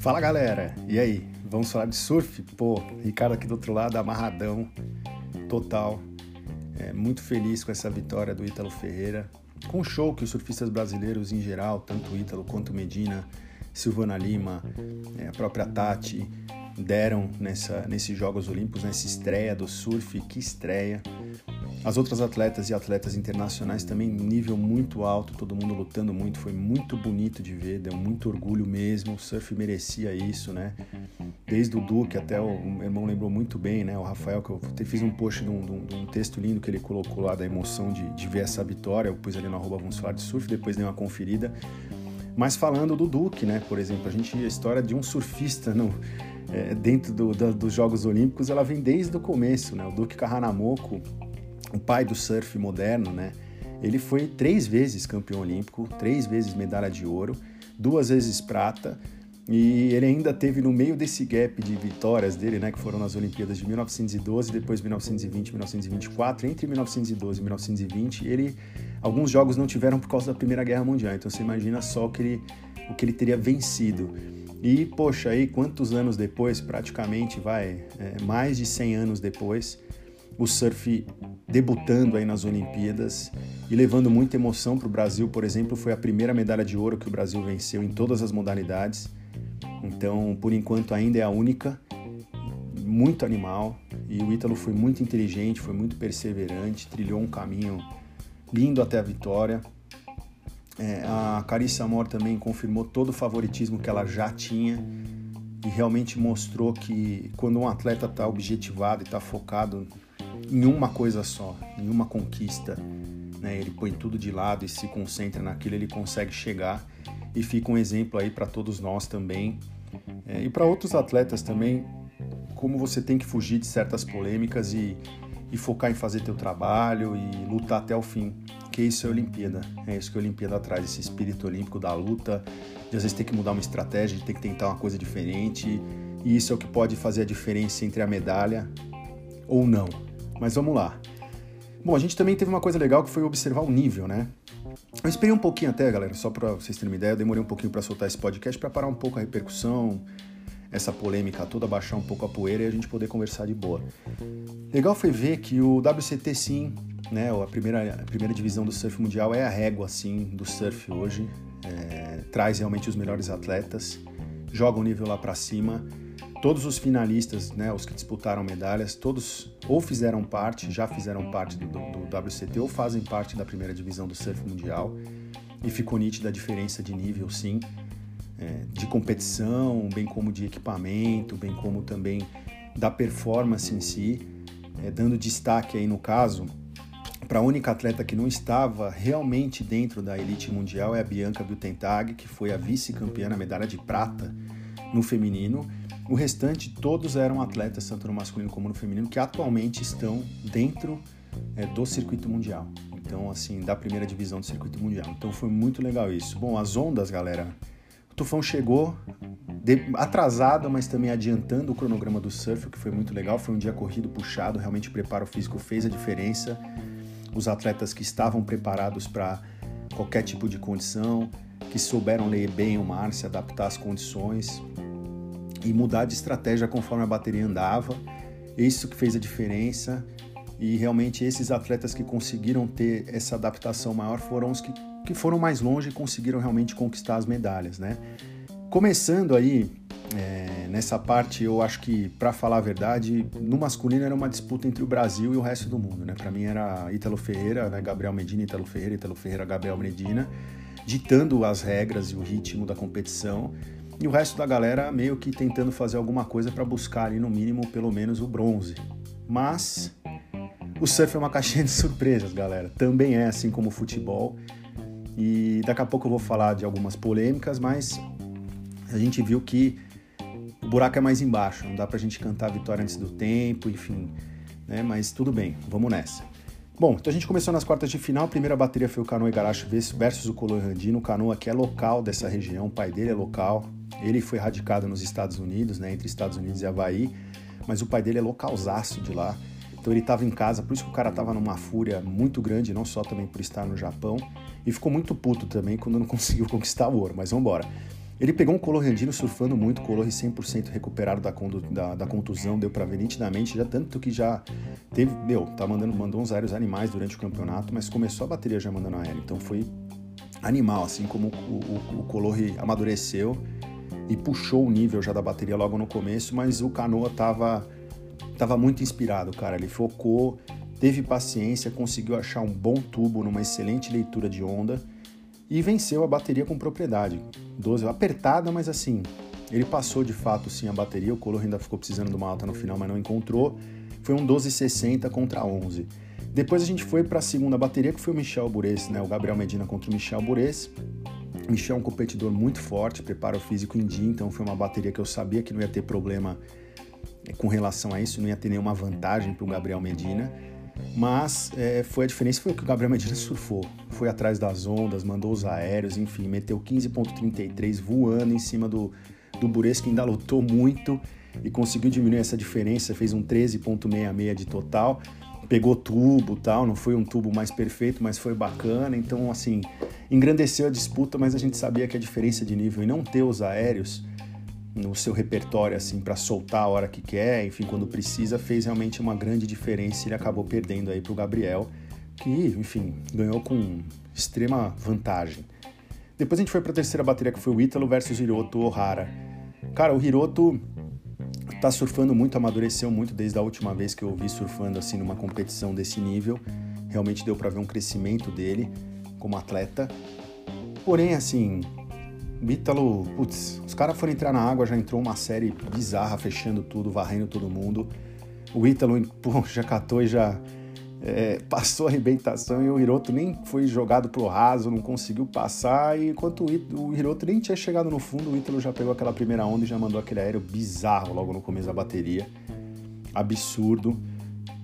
Fala galera, e aí? Vamos falar de surf? Pô, Ricardo aqui do outro lado, amarradão, total. É, muito feliz com essa vitória do Ítalo Ferreira. Com o show que os surfistas brasileiros em geral, tanto Ítalo quanto Medina, Silvana Lima, é, a própria Tati, deram nessa, nesses Jogos Olímpicos, nessa estreia do surf, que estreia. As outras atletas e atletas internacionais também, nível muito alto, todo mundo lutando muito, foi muito bonito de ver, deu muito orgulho mesmo, o surf merecia isso, né? Desde o Duque até o, o irmão lembrou muito bem, né? O Rafael, que eu fiz um post de um, de um, de um texto lindo que ele colocou lá da emoção de, de, ver essa vitória, eu pus ali no arroba Vamos Falar de Surf, depois dei uma conferida. Mas falando do Duque, né? Por exemplo, a gente, a história de um surfista no, é, dentro do, da, dos Jogos Olímpicos, ela vem desde o começo, né? O Duque Kahanamoku, o pai do surf moderno, né? Ele foi três vezes campeão olímpico, três vezes medalha de ouro, duas vezes prata, e ele ainda teve no meio desse gap de vitórias dele, né, que foram nas Olimpíadas de 1912, depois 1920, 1924, entre 1912 e 1920, ele alguns jogos não tiveram por causa da Primeira Guerra Mundial. Então você imagina só o que ele, o que ele teria vencido. E poxa, aí quantos anos depois, praticamente vai é, mais de 100 anos depois, o surf debutando aí nas Olimpíadas e levando muita emoção para o Brasil, por exemplo, foi a primeira medalha de ouro que o Brasil venceu em todas as modalidades. Então, por enquanto, ainda é a única. Muito animal. E o Ítalo foi muito inteligente, foi muito perseverante, trilhou um caminho lindo até a vitória. É, a Carissa Amor também confirmou todo o favoritismo que ela já tinha e realmente mostrou que quando um atleta está objetivado e está focado em uma coisa só, em uma conquista. Né? Ele põe tudo de lado e se concentra naquilo, ele consegue chegar e fica um exemplo aí para todos nós também é, e para outros atletas também, como você tem que fugir de certas polêmicas e, e focar em fazer teu trabalho e lutar até o fim, que isso é Olimpíada, é isso que a Olimpíada traz, esse espírito olímpico da luta, de às vezes ter que mudar uma estratégia, de ter que tentar uma coisa diferente, e isso é o que pode fazer a diferença entre a medalha ou não. Mas vamos lá. Bom, a gente também teve uma coisa legal que foi observar o nível, né? Eu esperei um pouquinho até, galera, só para vocês terem uma ideia, eu demorei um pouquinho para soltar esse podcast para parar um pouco a repercussão, essa polêmica toda, baixar um pouco a poeira e a gente poder conversar de boa. Legal foi ver que o WCT sim, né, a primeira, a primeira divisão do surf mundial é a régua assim do surf hoje, é, traz realmente os melhores atletas, joga o nível lá para cima todos os finalistas, né, os que disputaram medalhas, todos ou fizeram parte, já fizeram parte do, do, do WCT ou fazem parte da primeira divisão do surf mundial. E ficou nítida a diferença de nível, sim, é, de competição, bem como de equipamento, bem como também da performance em si, é, dando destaque aí no caso para a única atleta que não estava realmente dentro da elite mundial é a Bianca Biltentag, que foi a vice-campeã na medalha de prata no feminino o restante, todos eram atletas, tanto no masculino como no feminino, que atualmente estão dentro é, do circuito mundial. Então, assim, da primeira divisão do circuito mundial. Então foi muito legal isso. Bom, as ondas, galera. O Tufão chegou atrasado, mas também adiantando o cronograma do surf, o que foi muito legal. Foi um dia corrido, puxado, realmente o preparo físico fez a diferença. Os atletas que estavam preparados para qualquer tipo de condição, que souberam ler bem o mar, se adaptar às condições, e mudar de estratégia conforme a bateria andava. Isso que fez a diferença. E realmente esses atletas que conseguiram ter essa adaptação maior foram os que, que foram mais longe e conseguiram realmente conquistar as medalhas, né? Começando aí é, nessa parte, eu acho que, para falar a verdade, no masculino era uma disputa entre o Brasil e o resto do mundo, né? Para mim era Ítalo Ferreira, né? Gabriel Medina, Ítalo Ferreira, Ítalo Ferreira, Gabriel Medina, ditando as regras e o ritmo da competição e o resto da galera meio que tentando fazer alguma coisa para buscar ali no mínimo pelo menos o bronze. Mas o surf é uma caixinha de surpresas, galera. Também é assim como o futebol. E daqui a pouco eu vou falar de algumas polêmicas, mas a gente viu que o buraco é mais embaixo. Não dá pra gente cantar a vitória antes do tempo, enfim. Né? Mas tudo bem, vamos nessa. Bom, então a gente começou nas quartas de final. A primeira bateria foi o Canoa Igarashi versus o Colo Randino. O Canoa que é local dessa região, o pai dele é local, ele foi radicado nos Estados Unidos, né, entre Estados Unidos e Havaí, mas o pai dele é localzaço de lá. Então ele estava em casa, por isso que o cara estava numa fúria muito grande, não só também por estar no Japão, e ficou muito puto também quando não conseguiu conquistar o ouro, mas vamos embora. Ele pegou um Colorandino surfando muito, Colorri 100% recuperado da, da, da, contusão, deu para ver nitidamente, já tanto que já teve, meu, tá mandando, mandou uns aéreos animais durante o campeonato, mas começou a bateria já mandando aéreo, então foi animal, assim como o, o, o Colorri amadureceu e puxou o nível já da bateria logo no começo, mas o Canoa tava, tava muito inspirado, cara, ele focou, teve paciência, conseguiu achar um bom tubo numa excelente leitura de onda, e venceu a bateria com propriedade. 12, apertada, mas assim, ele passou de fato sim a bateria, o Color ainda ficou precisando de uma alta no final, mas não encontrou. Foi um 12,60 contra 11. Depois a gente foi para a segunda bateria, que foi o Michel Bures, né? O Gabriel Medina contra o Michel Bures. Michel é um competidor muito forte, preparo físico em dia, então foi uma bateria que eu sabia que não ia ter problema eh, com relação a isso, não ia ter nenhuma vantagem para o Gabriel Medina. Mas é, foi a diferença foi que o Gabriel Medina surfou. Foi atrás das ondas, mandou os aéreos, enfim, meteu 15.33 voando em cima do, do Bures, que ainda lutou muito e conseguiu diminuir essa diferença, fez um 13.66 de total. Pegou tubo tal, não foi um tubo mais perfeito, mas foi bacana. Então, assim, engrandeceu a disputa, mas a gente sabia que a diferença de nível e não ter os aéreos no seu repertório assim para soltar a hora que quer, enfim, quando precisa, fez realmente uma grande diferença e ele acabou perdendo aí para o Gabriel, que, enfim, ganhou com extrema vantagem. Depois a gente foi para a terceira bateria que foi o Ítalo versus Hiroto Ohara. Cara, o Hiroto tá surfando muito, amadureceu muito desde a última vez que eu vi surfando assim numa competição desse nível. Realmente deu para ver um crescimento dele como atleta. Porém, assim, o Ítalo, putz, os caras foram entrar na água, já entrou uma série bizarra, fechando tudo, varrendo todo mundo. O Ítalo, pô, já catou e já é, passou a arrebentação e o Hiroto nem foi jogado pro raso, não conseguiu passar. E enquanto o, Hiroto nem tinha chegado no fundo, o Ítalo já pegou aquela primeira onda e já mandou aquele aéreo bizarro logo no começo da bateria. Absurdo.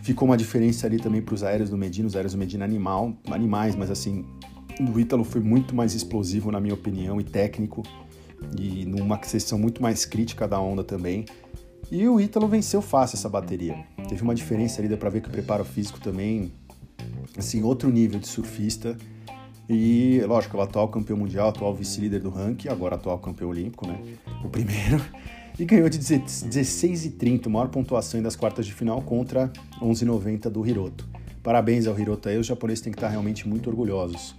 Ficou uma diferença ali também para os aéreos do Medina, os aéreos do Medina animal, animais, mas assim, o Ítalo foi muito mais explosivo, na minha opinião, e técnico, e numa sessão muito mais crítica da onda também. E o Ítalo venceu fácil essa bateria. Teve uma diferença ali, dá pra ver que o preparo físico também, assim, outro nível de surfista. E, lógico, o atual campeão mundial, atual vice-líder do ranking, agora atual campeão olímpico, né? O primeiro. E ganhou de 16,30, maior pontuação das quartas de final contra 11,90 do Hiroto. Parabéns ao Hiroto aí, os japoneses têm que estar realmente muito orgulhosos.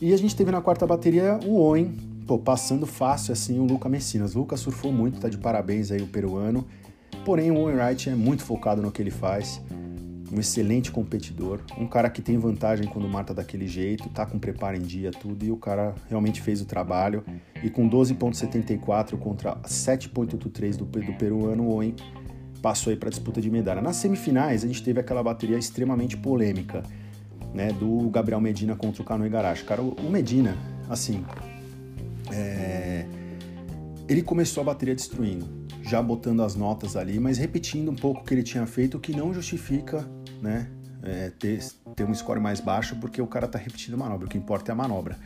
E a gente teve na quarta bateria o Owen, pô, passando fácil assim o Luca Messinas. Luca surfou muito, tá de parabéns aí o peruano. Porém, o Owen Wright é muito focado no que ele faz. Um excelente competidor, um cara que tem vantagem quando mata daquele jeito, tá com preparo em dia, tudo, e o cara realmente fez o trabalho. E com 12,74 contra 7,83 do, do peruano, o Owen passou aí para disputa de medalha. Nas semifinais, a gente teve aquela bateria extremamente polêmica né, do Gabriel Medina contra o Cano Igarashi. Cara, o Medina, assim, é... ele começou a bateria destruindo, já botando as notas ali, mas repetindo um pouco o que ele tinha feito, o que não justifica, né, é, ter, ter um score mais baixo, porque o cara tá repetindo a manobra, o que importa é a manobra.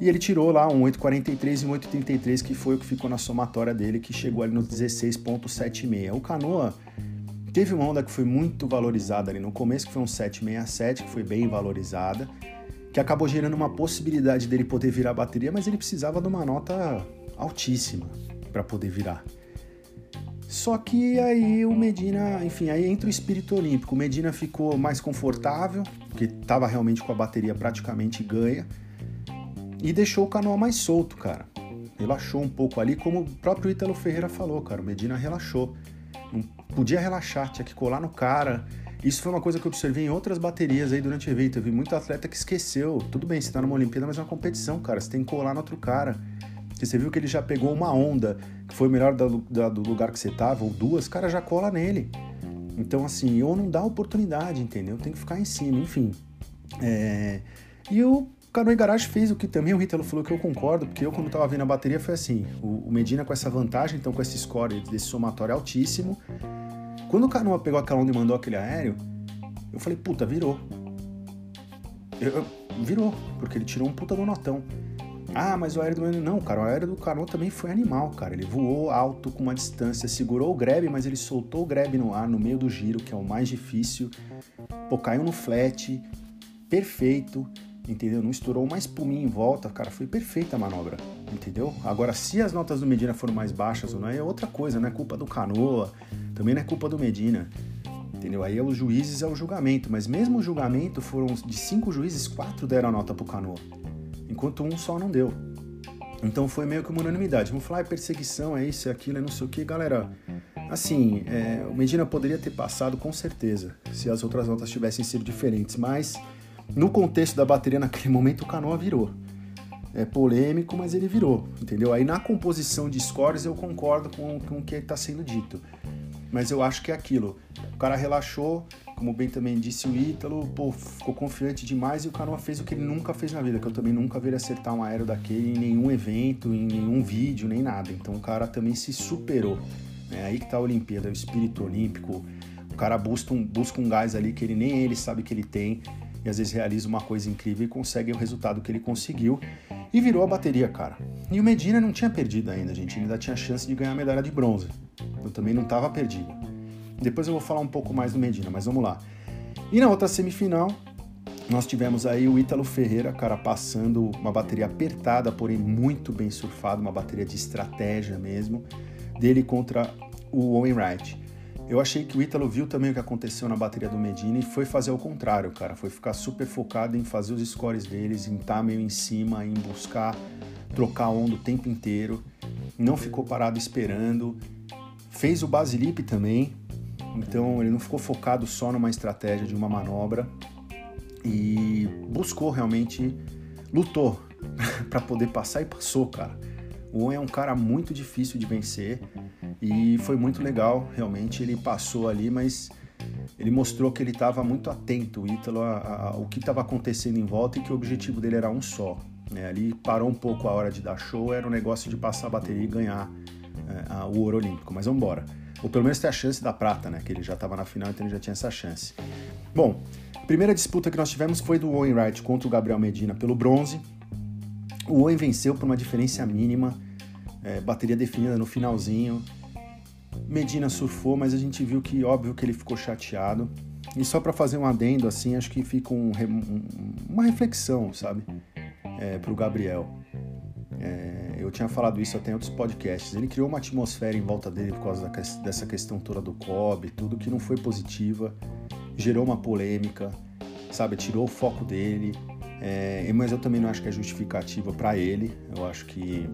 E ele tirou lá um 8,43 e um 8,33, que foi o que ficou na somatória dele, que chegou ali nos 16,76. O Canoa Teve uma onda que foi muito valorizada ali no começo, que foi um 767, que foi bem valorizada, que acabou gerando uma possibilidade dele poder virar a bateria, mas ele precisava de uma nota altíssima para poder virar. Só que aí o Medina, enfim, aí entra o espírito olímpico. O Medina ficou mais confortável, porque estava realmente com a bateria praticamente ganha, e deixou o canoa mais solto, cara. Relaxou um pouco ali, como o próprio Ítalo Ferreira falou, cara. O Medina relaxou. Não podia relaxar, tinha que colar no cara. Isso foi uma coisa que eu observei em outras baterias aí durante o evento. Eu vi muito atleta que esqueceu. Tudo bem, você tá numa Olimpíada, mas é uma competição, cara. Você tem que colar no outro cara. Porque você viu que ele já pegou uma onda, que foi melhor da, da, do lugar que você tava, ou duas, cara já cola nele. Então, assim, ou não dá oportunidade, entendeu? Tem que ficar em cima, enfim. É... E o Canoe Igarashi fez o que também o Ítalo falou que eu concordo, porque eu, quando estava vendo a bateria, foi assim: o, Medina com essa vantagem, então com esse score desse somatório altíssimo. Quando o Canoa pegou aquela onda e mandou aquele aéreo, eu falei: puta, virou. Eu, eu, virou, porque ele tirou um puta do notão. Ah, mas o aéreo do não, cara, o aéreo do Canoa também foi animal, cara. Ele voou alto com uma distância, segurou o grab, mas ele soltou o grab no ar, no meio do giro, que é o mais difícil. Pô, caiu no flat, perfeito entendeu? Não estourou uma espuminha em volta, cara, foi perfeita a manobra, entendeu? Agora, se as notas do Medina foram mais baixas ou não, é outra coisa, não é culpa do Canoa, também não é culpa do Medina, entendeu? Aí é os juízes, é o julgamento, mas mesmo o julgamento foram de cinco juízes, quatro deram a nota pro Canoa, enquanto um só não deu. Então foi meio que uma unanimidade. Vamos falar, é perseguição, é isso, é aquilo, é não sei o que, galera. Assim, é, o Medina poderia ter passado com certeza, se as outras notas tivessem sido diferentes, mas no contexto da bateria naquele momento o Canoa virou. É polêmico, mas ele virou, entendeu? Aí na composição de scores eu concordo com, com o que está sendo dito. Mas eu acho que é aquilo. O cara relaxou, como bem também disse o Ítalo, pô, ficou confiante demais e o Canoa fez o que ele nunca fez na vida, que eu também nunca vi ele acertar um aéreo daquele em nenhum evento, em nenhum vídeo, nem nada. Então o cara também se superou. É aí que tá a Olimpíada, o espírito olímpico. O cara busca um, busca um gás ali que ele nem ele sabe que ele tem e às vezes realiza uma coisa incrível e consegue o resultado que ele conseguiu e virou a bateria, cara. E o Medina não tinha perdido ainda, gente, ele ainda tinha chance de ganhar a medalha de bronze. Eu também não estava perdido. Depois eu vou falar um pouco mais do Medina, mas vamos lá. E na outra semifinal, nós tivemos aí o Ítalo Ferreira, cara, passando uma bateria apertada, porém muito bem surfada, uma bateria de estratégia mesmo, dele contra o Owen Wright. Eu achei que o Ítalo viu também o que aconteceu na bateria do Medina e foi fazer o contrário, cara. Foi ficar super focado em fazer os scores deles, em estar tá meio em cima, em buscar trocar onda o tempo inteiro. Não ficou parado esperando. Fez o basilip também, então ele não ficou focado só numa estratégia de uma manobra e buscou realmente, lutou para poder passar e passou, cara. O Owen é um cara muito difícil de vencer e foi muito legal, realmente. Ele passou ali, mas ele mostrou que ele estava muito atento, o Ítalo, ao que estava acontecendo em volta e que o objetivo dele era um só. Né? Ali parou um pouco a hora de dar show, era um negócio de passar a bateria e ganhar é, a, o ouro olímpico. Mas vamos embora. Ou pelo menos ter a chance da prata, né? Que ele já estava na final, então ele já tinha essa chance. Bom, a primeira disputa que nós tivemos foi do Owen Wright contra o Gabriel Medina pelo bronze. O Owen venceu por uma diferença mínima, é, bateria definida no finalzinho. Medina surfou, mas a gente viu que óbvio que ele ficou chateado. E só para fazer um adendo assim, acho que fica um, um, uma reflexão, sabe, é, para o Gabriel. É, eu tinha falado isso até em outros podcasts. Ele criou uma atmosfera em volta dele por causa da, dessa questão toda do COB, tudo que não foi positiva, gerou uma polêmica, sabe, tirou o foco dele. É, mas eu também não acho que é justificativa para ele. Eu acho que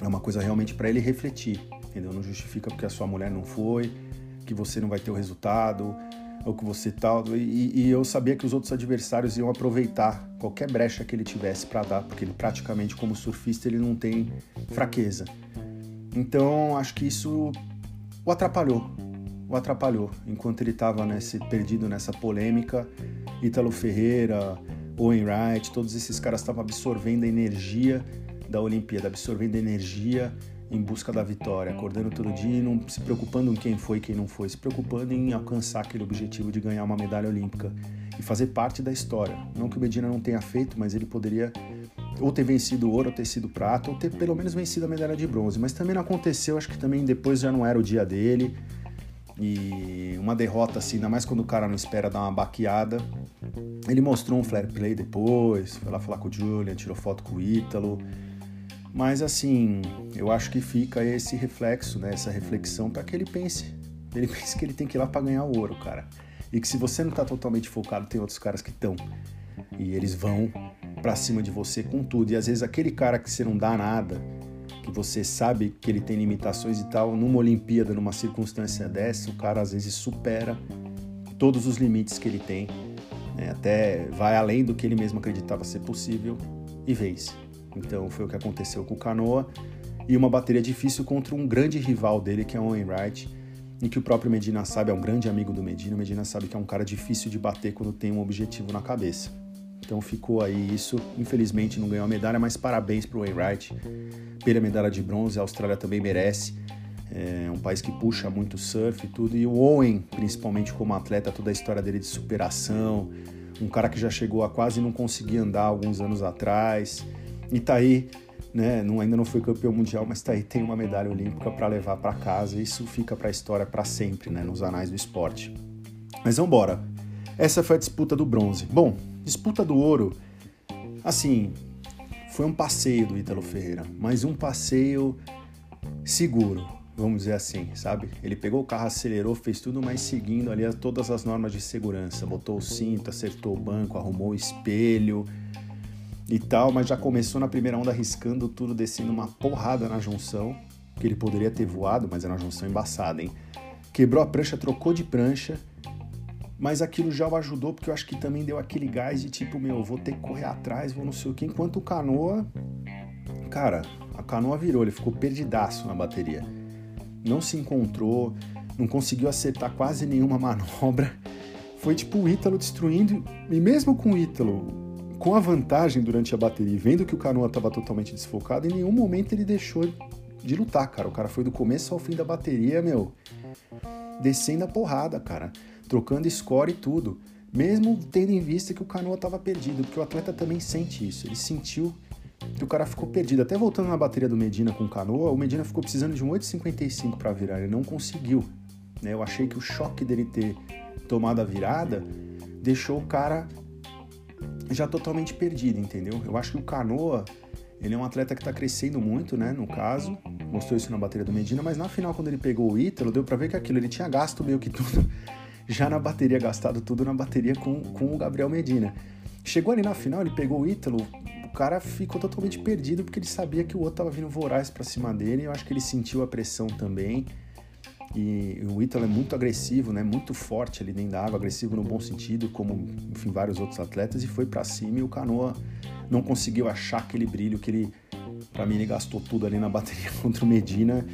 é uma coisa realmente para ele refletir entendeu? Não justifica porque a sua mulher não foi, que você não vai ter o resultado, ou que você tal. E, e eu sabia que os outros adversários iam aproveitar qualquer brecha que ele tivesse para dar, porque ele praticamente, como surfista, ele não tem fraqueza. Então, acho que isso o atrapalhou. O atrapalhou. Enquanto ele estava nesse, perdido nessa polêmica, Ítalo Ferreira, Owen Wright, todos esses caras estavam absorvendo a energia da Olimpíada, absorvendo a energia em busca da vitória, acordando todo dia e não se preocupando em quem foi e quem não foi, se preocupando em alcançar aquele objetivo de ganhar uma medalha olímpica e fazer parte da história. Não que o Medina não tenha feito, mas ele poderia ou ter vencido ouro, ou ter sido prata, ou ter pelo menos vencido a medalha de bronze. Mas também não aconteceu, acho que também depois já não era o dia dele. E uma derrota assim, ainda mais quando o cara não espera dar uma baqueada. Ele mostrou um flare play depois, foi lá falar com o Julian, tirou foto com o Ítalo. Mas assim, eu acho que fica esse reflexo, né, essa reflexão para que ele pense. Ele pense que ele tem que ir lá para ganhar o ouro, cara. E que se você não tá totalmente focado, tem outros caras que estão. E eles vão para cima de você com tudo. E às vezes aquele cara que você não dá nada, que você sabe que ele tem limitações e tal, numa Olimpíada, numa circunstância dessa, o cara às vezes supera todos os limites que ele tem, né? até vai além do que ele mesmo acreditava ser possível e vence. Então foi o que aconteceu com o Canoa e uma bateria difícil contra um grande rival dele, que é o Owen Wright, e que o próprio Medina sabe, é um grande amigo do Medina. O Medina sabe que é um cara difícil de bater quando tem um objetivo na cabeça. Então ficou aí isso. Infelizmente não ganhou a medalha, mas parabéns para o Wright pela medalha de bronze. A Austrália também merece. É um país que puxa muito surf e tudo. E o Owen, principalmente como atleta, toda a história dele de superação. Um cara que já chegou a quase não conseguir andar alguns anos atrás e tá né, não, ainda não foi campeão mundial, mas tá aí, tem uma medalha olímpica para levar para casa. Isso fica para a história para sempre, né, nos anais do esporte. Mas vamos embora. Essa foi a disputa do bronze. Bom, disputa do ouro. Assim, foi um passeio do Ítalo Ferreira, mas um passeio seguro, vamos dizer assim, sabe? Ele pegou o carro, acelerou, fez tudo, mas seguindo ali todas as normas de segurança. Botou o cinto, acertou o banco, arrumou o espelho e tal, mas já começou na primeira onda arriscando tudo, descendo uma porrada na junção, que ele poderia ter voado, mas era uma junção embaçada, hein? Quebrou a prancha, trocou de prancha, mas aquilo já o ajudou, porque eu acho que também deu aquele gás de tipo, meu, vou ter que correr atrás, vou não sei o que, enquanto o canoa. Cara, a canoa virou, ele ficou perdidaço na bateria. Não se encontrou, não conseguiu acertar quase nenhuma manobra. Foi tipo o Ítalo destruindo, e mesmo com o Ítalo com a vantagem durante a bateria, vendo que o canoa estava totalmente desfocado, em nenhum momento ele deixou de lutar, cara. O cara foi do começo ao fim da bateria, meu, descendo a porrada, cara trocando score e tudo, mesmo tendo em vista que o canoa estava perdido, porque o atleta também sente isso, ele sentiu que o cara ficou perdido. Até voltando na bateria do Medina com o canoa, o Medina ficou precisando de um 8,55 para virar, ele não conseguiu. Né? Eu achei que o choque dele ter tomado a virada deixou o cara já totalmente perdido, entendeu? Eu acho que o canoa ele é um atleta que está crescendo muito, né? No caso, mostrou isso na bateria do Medina, mas na final, quando ele pegou o Ítalo, deu para ver que aquilo, ele tinha gasto meio que tudo já na bateria, gastado tudo na bateria com, com o Gabriel Medina. Chegou ali na final, ele pegou o Ítalo, o cara ficou totalmente perdido porque ele sabia que o outro tava vindo voraz para cima dele. Eu acho que ele sentiu a pressão também. E o Ítalo é muito agressivo, né? Muito forte ali dentro da água, agressivo no bom sentido, como enfim vários outros atletas, e foi para cima e o Canoa não conseguiu achar aquele brilho que ele, para mim, ele gastou tudo ali na bateria contra o Medina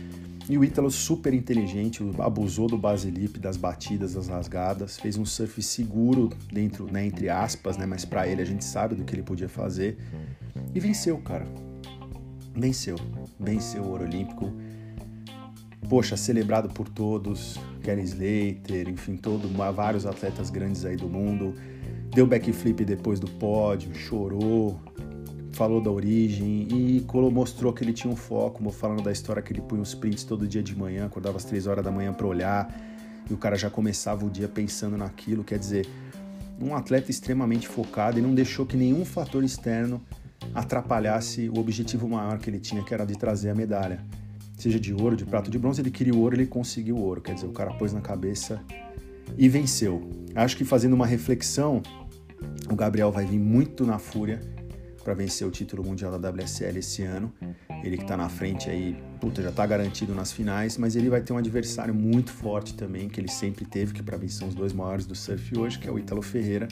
e o Ítalo, super inteligente, abusou do Basilip, das batidas, das rasgadas, fez um surf seguro dentro, né, entre aspas, né, mas para ele a gente sabe do que ele podia fazer e venceu, cara. Venceu. Venceu o ouro olímpico. Poxa, celebrado por todos, Kelly Slater, enfim, todo, vários atletas grandes aí do mundo. Deu backflip depois do pódio, chorou, falou da origem e mostrou que ele tinha um foco, falando da história que ele punha os prints todo dia de manhã, acordava às três horas da manhã para olhar e o cara já começava o dia pensando naquilo. Quer dizer, um atleta extremamente focado e não deixou que nenhum fator externo atrapalhasse o objetivo maior que ele tinha, que era de trazer a medalha. Seja de ouro, de prata, de bronze, ele queria o ouro, ele conseguiu o ouro. Quer dizer, o cara pôs na cabeça e venceu. Acho que fazendo uma reflexão, o Gabriel vai vir muito na fúria para vencer o título mundial da WSL esse ano. Ele que está na frente aí, puta, já está garantido nas finais, mas ele vai ter um adversário muito forte também, que ele sempre teve, que para mim são os dois maiores do surf hoje, que é o Ítalo Ferreira.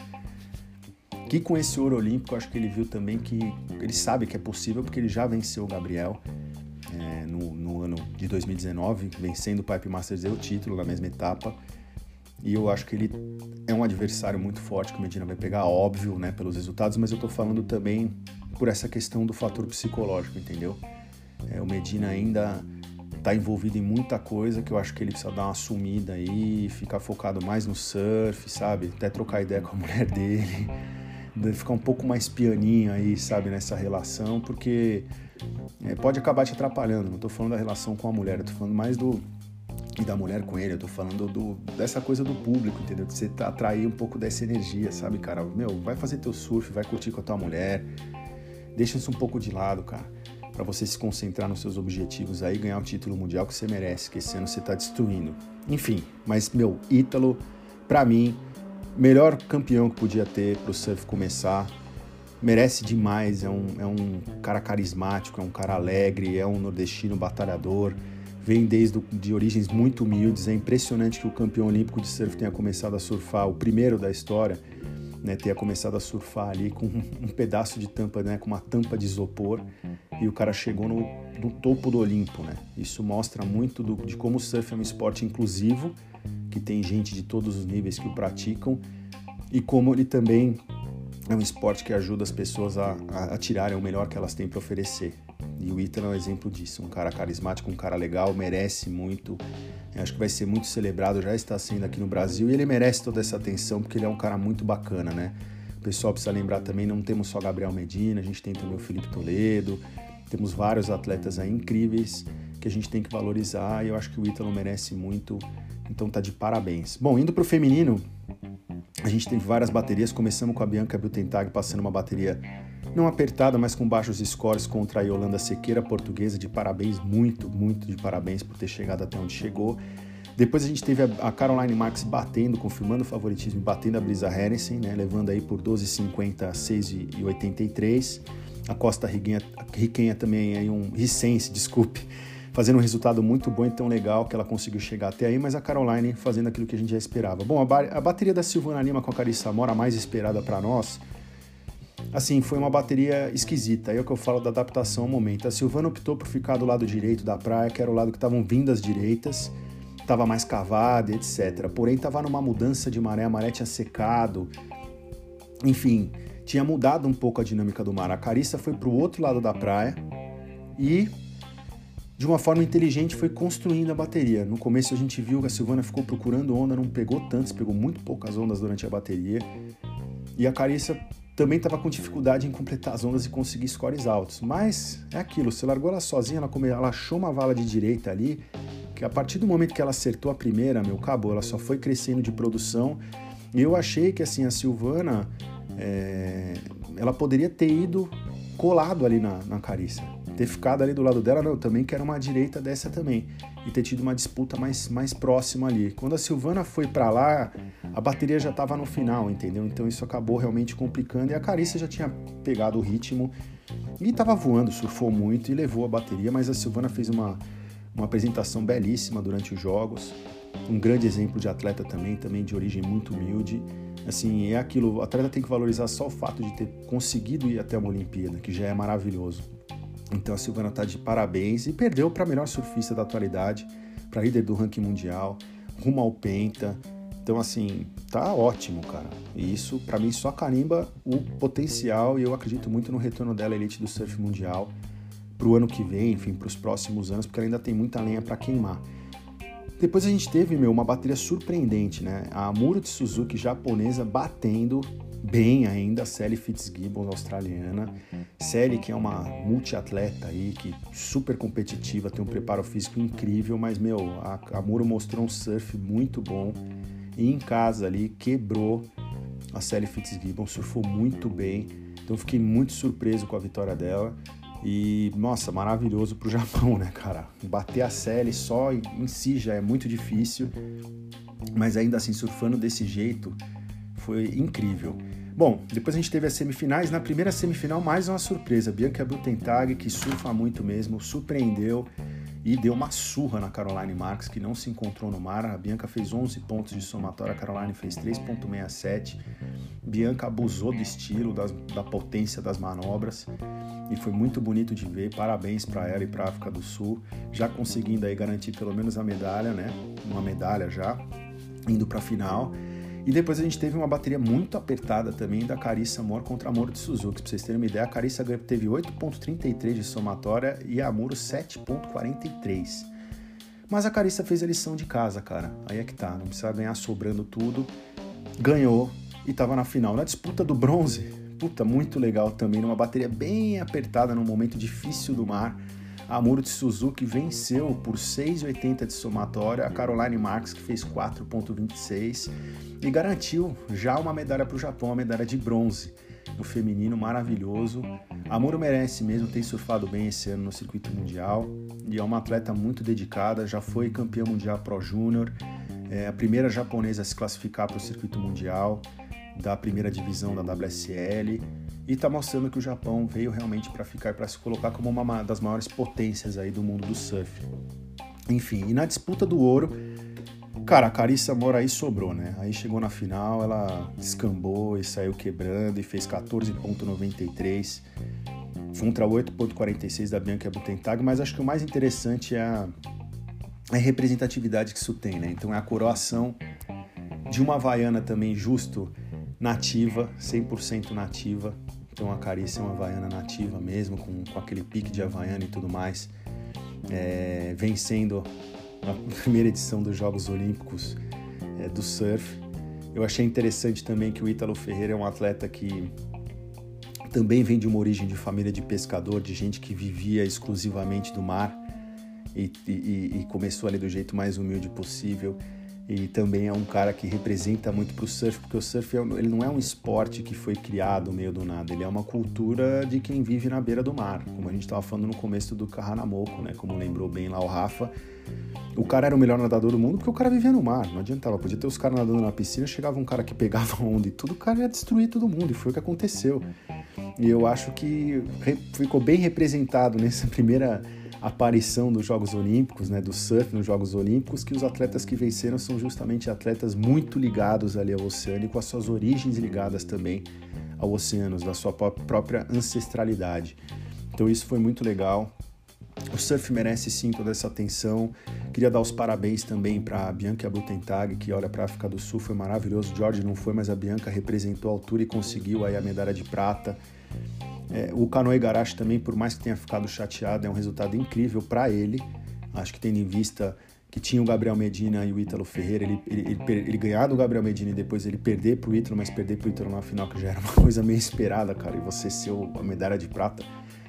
Que com esse ouro olímpico, acho que ele viu também que ele sabe que é possível, porque ele já venceu o Gabriel de 2019, vencendo o Pipe Masters e o título na mesma etapa. E eu acho que ele é um adversário muito forte que o Medina vai pegar, óbvio, né, pelos resultados, mas eu tô falando também por essa questão do fator psicológico, entendeu? É, o Medina ainda tá envolvido em muita coisa que eu acho que ele precisa dar uma sumida aí, ficar focado mais no surf, sabe? Até trocar ideia com a mulher dele, ficar um pouco mais pianinho aí, sabe, nessa relação, porque é, pode acabar te atrapalhando. Não tô falando da relação com a mulher, tô falando mais do e da mulher com ele, eu tô falando do, dessa coisa do público, entendeu? De você tá, atrair um pouco dessa energia, sabe, cara? Meu, vai fazer teu surf, vai curtir com a tua mulher, deixa isso um pouco de lado, cara, para você se concentrar nos seus objetivos aí, ganhar o título mundial que você merece, que esse ano você tá destruindo. Enfim, mas, meu, Ítalo, pra mim, melhor campeão que podia ter pro surf começar, merece demais, é um, é um cara carismático, é um cara alegre, é um nordestino batalhador, vem desde de origens muito humildes. É impressionante que o campeão olímpico de surf tenha começado a surfar, o primeiro da história, né, tenha começado a surfar ali com um pedaço de tampa, né, com uma tampa de isopor, e o cara chegou no, no topo do Olimpo, né? Isso mostra muito do, de como o surf é um esporte inclusivo, que tem gente de todos os níveis que o praticam, e como ele também é um esporte que ajuda as pessoas a, a, a tirarem o melhor que elas têm para oferecer. E o Ítalo é um exemplo disso, um cara carismático, um cara legal, merece muito. Eu acho que vai ser muito celebrado, já está sendo aqui no Brasil, e ele merece toda essa atenção porque ele é um cara muito bacana, né? O pessoal precisa lembrar também, não temos só Gabriel Medina, a gente tem também o Felipe Toledo, temos vários atletas aí incríveis que a gente tem que valorizar e eu acho que o Ítalo merece muito, então tá de parabéns. Bom, indo pro feminino, a gente teve várias baterias, começamos com a Bianca Biltentag passando uma bateria não apertada, mas com baixos scores contra a Yolanda Sequeira, portuguesa, de parabéns, muito, muito de parabéns por ter chegado até onde chegou. Depois a gente teve a Caroline Marks batendo, confirmando o favoritismo, batendo a Brisa Harrison, né, levando aí por 12,50 a 6,83. A Costa Riquenha, Riquenha também aí um Ricense, desculpe, fazendo um resultado muito bom e tão legal que ela conseguiu chegar até aí, mas a Caroline fazendo aquilo que a gente já esperava. Bom, a, a bateria da Silvana Lima com a Carissa Mora, a mais esperada para nós, assim, foi uma bateria esquisita. Aí é o que eu falo da adaptação ao momento. A Silvana optou por ficar do lado direito da praia, que era o lado que estavam vindo as direitas estava mais cavada, etc. Porém, estava numa mudança de maré, a maré tinha secado, enfim, tinha mudado um pouco a dinâmica do mar. A Carissa foi para o outro lado da praia e, de uma forma inteligente, foi construindo a bateria. No começo a gente viu que a Silvana ficou procurando onda, não pegou tantas, pegou muito poucas ondas durante a bateria. E a Carissa também estava com dificuldade em completar as ondas e conseguir scores altos. Mas é aquilo, você largou ela sozinha, ela, come, ela achou uma vala de direita ali, que a partir do momento que ela acertou a primeira, meu, acabou, ela só foi crescendo de produção. E eu achei que assim, a Silvana, é, ela poderia ter ido colado ali na, na Carissa. Ter ficado ali do lado dela, não, eu também quero uma direita dessa também. E ter tido uma disputa mais, mais próxima ali. Quando a Silvana foi para lá, a bateria já estava no final, entendeu? Então isso acabou realmente complicando. E a Carissa já tinha pegado o ritmo e estava voando, surfou muito e levou a bateria. Mas a Silvana fez uma, uma apresentação belíssima durante os jogos, um grande exemplo de atleta também, também de origem muito humilde. Assim, é aquilo, o atleta tem que valorizar só o fato de ter conseguido ir até uma Olimpíada, que já é maravilhoso. Então a Silvana está de parabéns e perdeu para a melhor surfista da atualidade, para líder do ranking mundial, rumo ao penta. Então assim, tá ótimo, cara. E isso para mim só carimba o potencial e eu acredito muito no retorno dela à elite do surf mundial para o ano que vem, enfim, para os próximos anos, porque ela ainda tem muita lenha para queimar. Depois a gente teve, meu, uma bateria surpreendente, né? A Amuro de Suzuki japonesa batendo bem ainda a Sally Fitzgibbon australiana. Sally que é uma multiatleta aí, que super competitiva, tem um preparo físico incrível, mas, meu, a Amuro mostrou um surf muito bom e em casa ali quebrou a Sally Fitzgibbon, surfou muito bem. Então fiquei muito surpreso com a vitória dela. E, nossa, maravilhoso pro Japão, né, cara? Bater a série só em si já é muito difícil, mas ainda assim, surfando desse jeito, foi incrível. Bom, depois a gente teve as semifinais. Na primeira semifinal, mais uma surpresa. Bianca Butentag, que surfa muito mesmo, surpreendeu e deu uma surra na Caroline Marks, que não se encontrou no mar. A Bianca fez 11 pontos de somatória, a Caroline fez 3,67. Bianca abusou do estilo, das, da potência das manobras e foi muito bonito de ver. Parabéns para ela e para a África do Sul, já conseguindo aí garantir pelo menos a medalha, né? Uma medalha já, indo para a final. E depois a gente teve uma bateria muito apertada também da Carissa Amor contra Amor de Suzuki. Pra vocês terem uma ideia, a Carissa teve 8,33 de somatória e a Amuro 7,43. Mas a Carissa fez a lição de casa, cara. Aí é que tá, não precisa ganhar sobrando tudo. Ganhou e tava na final. Na disputa do bronze, puta, muito legal também, numa bateria bem apertada, num momento difícil do mar. Amuro de Suzuki venceu por 6,80 de somatória a Caroline Marks, que fez 4,26 e garantiu já uma medalha para o Japão, a medalha de bronze no feminino, maravilhoso. Amuro merece mesmo, tem surfado bem esse ano no circuito mundial e é uma atleta muito dedicada, já foi campeã mundial Pro Júnior, é a primeira japonesa a se classificar para o circuito mundial da primeira divisão da WSL e está mostrando que o Japão veio realmente para ficar, para se colocar como uma das maiores potências aí do mundo do surf. Enfim, e na disputa do ouro, cara, a Carissa Moraí sobrou, né? Aí chegou na final, ela descambou e saiu quebrando e fez 14,93 contra 8,46 da Bianca Butentag, mas acho que o mais interessante é a, a representatividade que isso tem, né? Então é a coroação de uma Havaiana também justo nativa, 100% nativa. Então a Carícia é uma Havaiana nativa mesmo, com, com aquele pique de Havaiana e tudo mais. É, vencendo a primeira edição dos Jogos Olímpicos é, do surf. Eu achei interessante também que o Ítalo Ferreira é um atleta que também vem de uma origem de família de pescador, de gente que vivia exclusivamente do mar e, e, e começou ali do jeito mais humilde possível e também é um cara que representa muito para o surf, porque o surf é ele não é um esporte que foi criado meio do nada, ele é uma cultura de quem vive na beira do mar, como a gente estava falando no começo do Kahanamoku, né? Como lembrou bem lá o Rafa. O cara era o melhor nadador do mundo porque o cara vivia no mar, não adiantava. Podia ter os caras nadando na piscina, chegava um cara que pegava onda e tudo, o cara ia destruir todo mundo, e foi o que aconteceu. E eu acho que ficou bem representado nessa primeira aparição dos Jogos Olímpicos, né, do surf nos Jogos Olímpicos, que os atletas que venceram são justamente atletas muito ligados ali ao oceano e com as suas origens ligadas também ao oceano, da sua própria ancestralidade. Então isso foi muito legal. O surf merece sim toda essa atenção. Queria dar os parabéns também para a Bianca Butentag, que olha para a África do Sul, foi maravilhoso. George não foi, mas a Bianca representou a altura e conseguiu aí a medalha de prata. É, o Kanoe Garashi também, por mais que tenha ficado chateado, é um resultado incrível para ele. Acho que tendo em vista que tinha o Gabriel Medina e o Ítalo Ferreira, ele, ele, ele, ele ganhar do Gabriel Medina e depois ele perder pro Ítalo, mas perder pro Ítalo na final, que já era uma coisa meio esperada, cara, e você ser a medalha de prata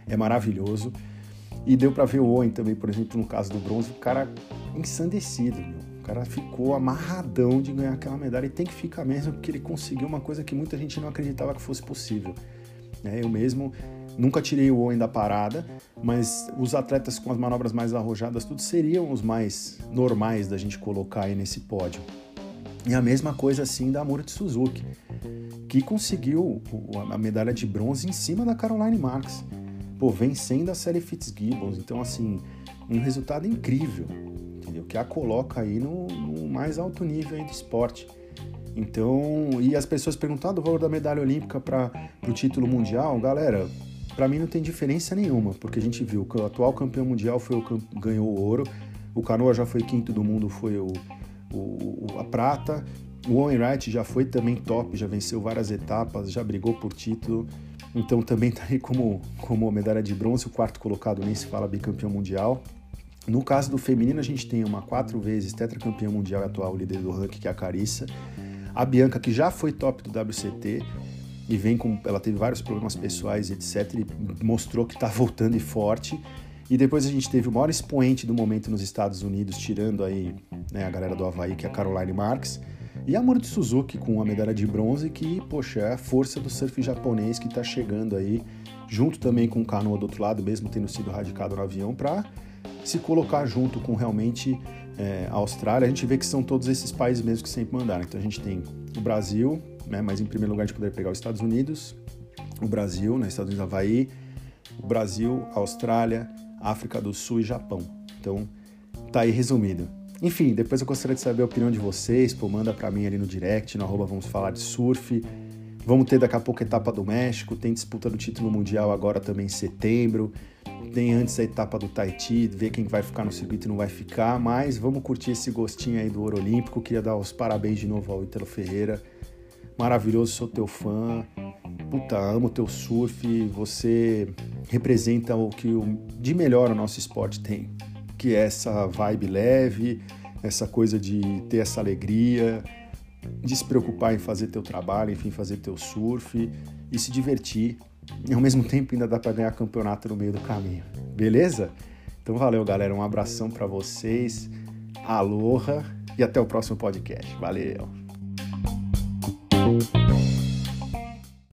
é maravilhoso. E deu para ver o Owen também, por exemplo, no caso do bronze, o cara ensandecido, meu. O cara ficou amarradão de ganhar aquela medalha e tem que ficar mesmo, porque ele conseguiu uma coisa que muita gente não acreditava que fosse possível. Né? Eu mesmo nunca tirei o Owen da parada, mas os atletas com as manobras mais arrojadas, tudo seriam os mais normais da gente colocar aí nesse pódio. E a mesma coisa assim da Mura de Suzuki, que conseguiu a medalha de bronze em cima da Caroline Marks, pô, vencendo a série Fitzgibbons. Então, assim, um resultado incrível, entendeu? Que a coloca aí no, no mais alto nível do esporte. Então, e as pessoas perguntando ah, o valor da medalha olímpica para o título mundial, galera, para mim não tem diferença nenhuma, porque a gente viu que o atual campeão mundial foi o ganhou o ouro, o Canoa já foi quinto do mundo, foi o, o, a prata, o Owen Wright já foi também top, já venceu várias etapas, já brigou por título, então também tá aí como, como medalha de bronze, o quarto colocado nem se fala bicampeão mundial. No caso do feminino, a gente tem uma quatro vezes tetracampeã mundial e atual líder do ranking, que é a Carissa, a Bianca, que já foi top do WCT e vem com. Ela teve vários problemas pessoais, etc. E mostrou que está voltando e forte. E depois a gente teve o maior expoente do momento nos Estados Unidos, tirando aí né, a galera do Havaí, que é a Caroline Marks. E a Mori Suzuki com a medalha de bronze, que, poxa, é a força do surf japonês que está chegando aí, junto também com o Canoa do outro lado, mesmo tendo sido radicado no avião, para se colocar junto com realmente é, a Austrália, a gente vê que são todos esses países mesmo que sempre mandaram. Então a gente tem o Brasil, né, mas em primeiro lugar a gente poderia pegar os Estados Unidos, o Brasil, né, Estados Unidos, Havaí, o Brasil, Austrália, África do Sul e Japão. Então tá aí resumido. Enfim, depois eu gostaria de saber a opinião de vocês, pô, manda para mim ali no direct, no arroba vamos falar de surf. Vamos ter daqui a pouco a etapa do México, tem disputa do título mundial agora também em setembro tem antes a etapa do Tahiti, ver quem vai ficar no circuito e não vai ficar, mas vamos curtir esse gostinho aí do Ouro Olímpico. Queria dar os parabéns de novo ao Ítalo Ferreira. Maravilhoso, sou teu fã. Puta, amo teu surf. Você representa o que de melhor o nosso esporte tem, que é essa vibe leve, essa coisa de ter essa alegria, de se preocupar em fazer teu trabalho, enfim, fazer teu surf e se divertir e ao mesmo tempo ainda dá para ganhar campeonato no meio do caminho, beleza? Então valeu, galera, um abração para vocês. Aloha e até o próximo podcast. Valeu.